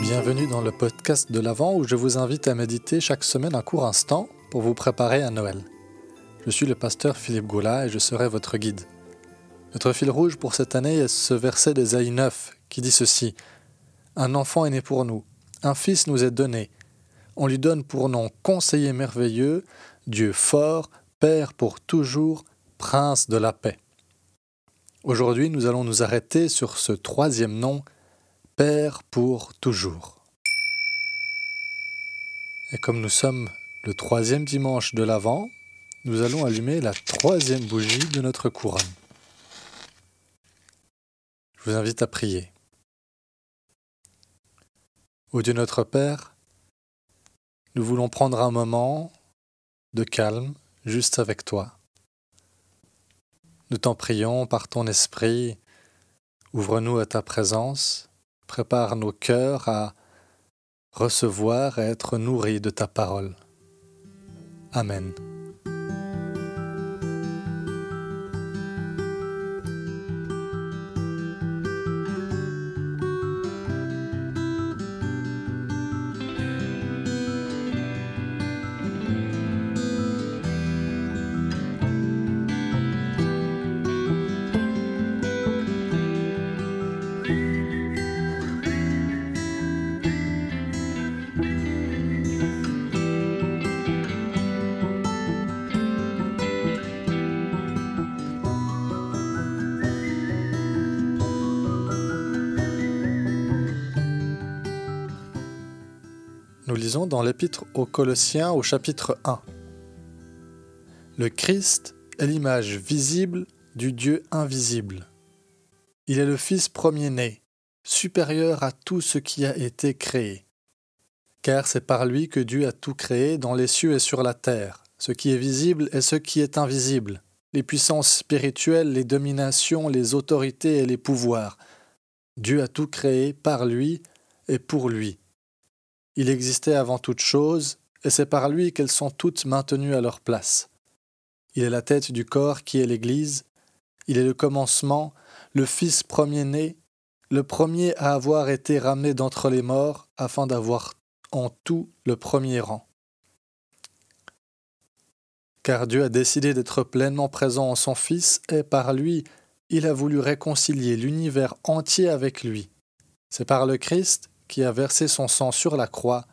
Bienvenue dans le podcast de l'Avent où je vous invite à méditer chaque semaine un court instant pour vous préparer à Noël. Je suis le pasteur Philippe Goula et je serai votre guide. Notre fil rouge pour cette année est ce verset d'Ésaïe 9 qui dit ceci Un enfant est né pour nous, un fils nous est donné. On lui donne pour nom conseiller merveilleux, Dieu fort, Père pour toujours, Prince de la paix. Aujourd'hui, nous allons nous arrêter sur ce troisième nom, Père pour toujours. Et comme nous sommes le troisième dimanche de l'Avent, nous allons allumer la troisième bougie de notre couronne. Je vous invite à prier. Ô Dieu notre Père, nous voulons prendre un moment de calme juste avec toi. Nous t'en prions par ton esprit, ouvre-nous à ta présence, prépare nos cœurs à recevoir et être nourris de ta parole. Amen. Nous lisons dans l'épître aux Colossiens au chapitre 1. Le Christ est l'image visible du Dieu invisible. Il est le Fils premier-né, supérieur à tout ce qui a été créé. Car c'est par lui que Dieu a tout créé dans les cieux et sur la terre, ce qui est visible et ce qui est invisible, les puissances spirituelles, les dominations, les autorités et les pouvoirs. Dieu a tout créé par lui et pour lui. Il existait avant toute chose, et c'est par lui qu'elles sont toutes maintenues à leur place. Il est la tête du corps qui est l'Église, il est le commencement, le Fils premier-né, le premier à avoir été ramené d'entre les morts, afin d'avoir en tout le premier rang. Car Dieu a décidé d'être pleinement présent en son Fils, et par lui, il a voulu réconcilier l'univers entier avec lui. C'est par le Christ qui a versé son sang sur la croix,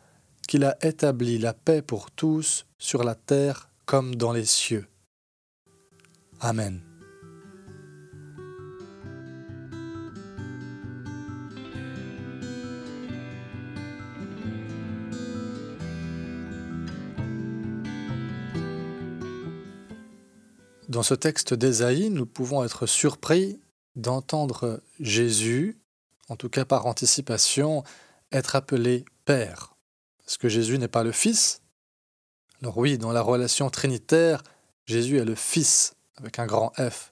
qu'il a établi la paix pour tous sur la terre comme dans les cieux. Amen. Dans ce texte d'Ésaïe, nous pouvons être surpris d'entendre Jésus, en tout cas par anticipation, être appelé Père. Est-ce que Jésus n'est pas le Fils Alors oui, dans la relation trinitaire, Jésus est le Fils, avec un grand F.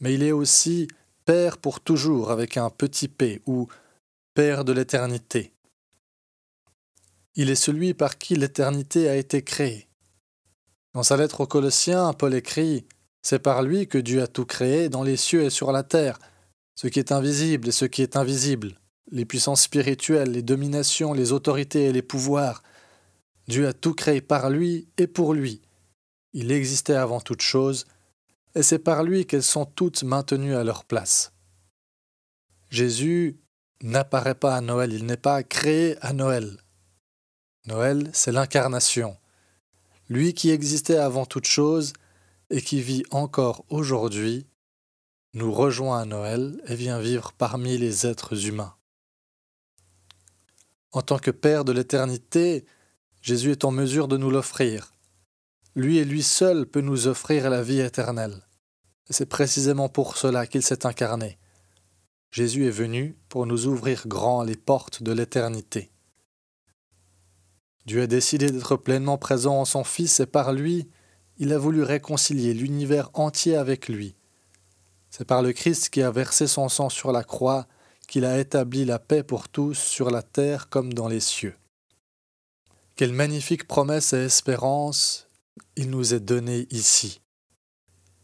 Mais il est aussi Père pour toujours, avec un petit p, ou Père de l'éternité. Il est celui par qui l'éternité a été créée. Dans sa lettre aux Colossiens, Paul écrit C'est par lui que Dieu a tout créé dans les cieux et sur la terre, ce qui est invisible et ce qui est invisible, les puissances spirituelles, les dominations, les autorités et les pouvoirs. Dieu a tout créé par lui et pour lui. Il existait avant toute chose, et c'est par lui qu'elles sont toutes maintenues à leur place. Jésus n'apparaît pas à Noël, il n'est pas créé à Noël. Noël, c'est l'incarnation. Lui qui existait avant toute chose et qui vit encore aujourd'hui, nous rejoint à Noël et vient vivre parmi les êtres humains. En tant que Père de l'éternité, Jésus est en mesure de nous l'offrir. Lui et lui seul peut nous offrir la vie éternelle. C'est précisément pour cela qu'il s'est incarné. Jésus est venu pour nous ouvrir grand les portes de l'éternité. Dieu a décidé d'être pleinement présent en son Fils et par lui, il a voulu réconcilier l'univers entier avec lui. C'est par le Christ qui a versé son sang sur la croix qu'il a établi la paix pour tous sur la terre comme dans les cieux. Quelle magnifique promesse et espérance il nous est donné ici.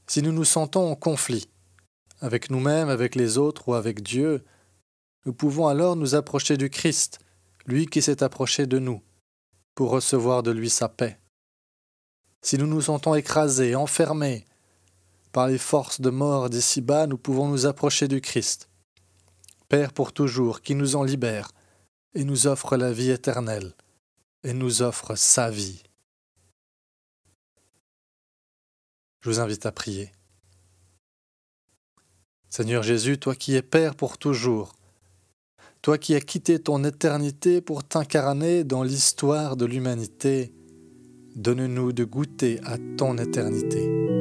Si nous nous sentons en conflit, avec nous-mêmes, avec les autres ou avec Dieu, nous pouvons alors nous approcher du Christ, lui qui s'est approché de nous, pour recevoir de lui sa paix. Si nous nous sentons écrasés, enfermés par les forces de mort d'ici-bas, nous pouvons nous approcher du Christ, Père pour toujours, qui nous en libère et nous offre la vie éternelle et nous offre sa vie. Je vous invite à prier. Seigneur Jésus, toi qui es Père pour toujours, toi qui as quitté ton éternité pour t'incarner dans l'histoire de l'humanité, donne-nous de goûter à ton éternité.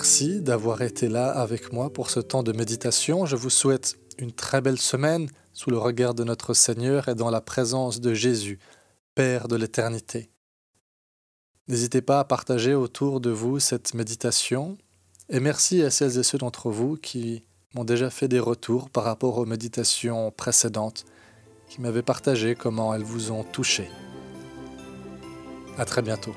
Merci d'avoir été là avec moi pour ce temps de méditation. Je vous souhaite une très belle semaine sous le regard de notre Seigneur et dans la présence de Jésus, Père de l'éternité. N'hésitez pas à partager autour de vous cette méditation et merci à celles et ceux d'entre vous qui m'ont déjà fait des retours par rapport aux méditations précédentes, qui m'avaient partagé comment elles vous ont touché. À très bientôt.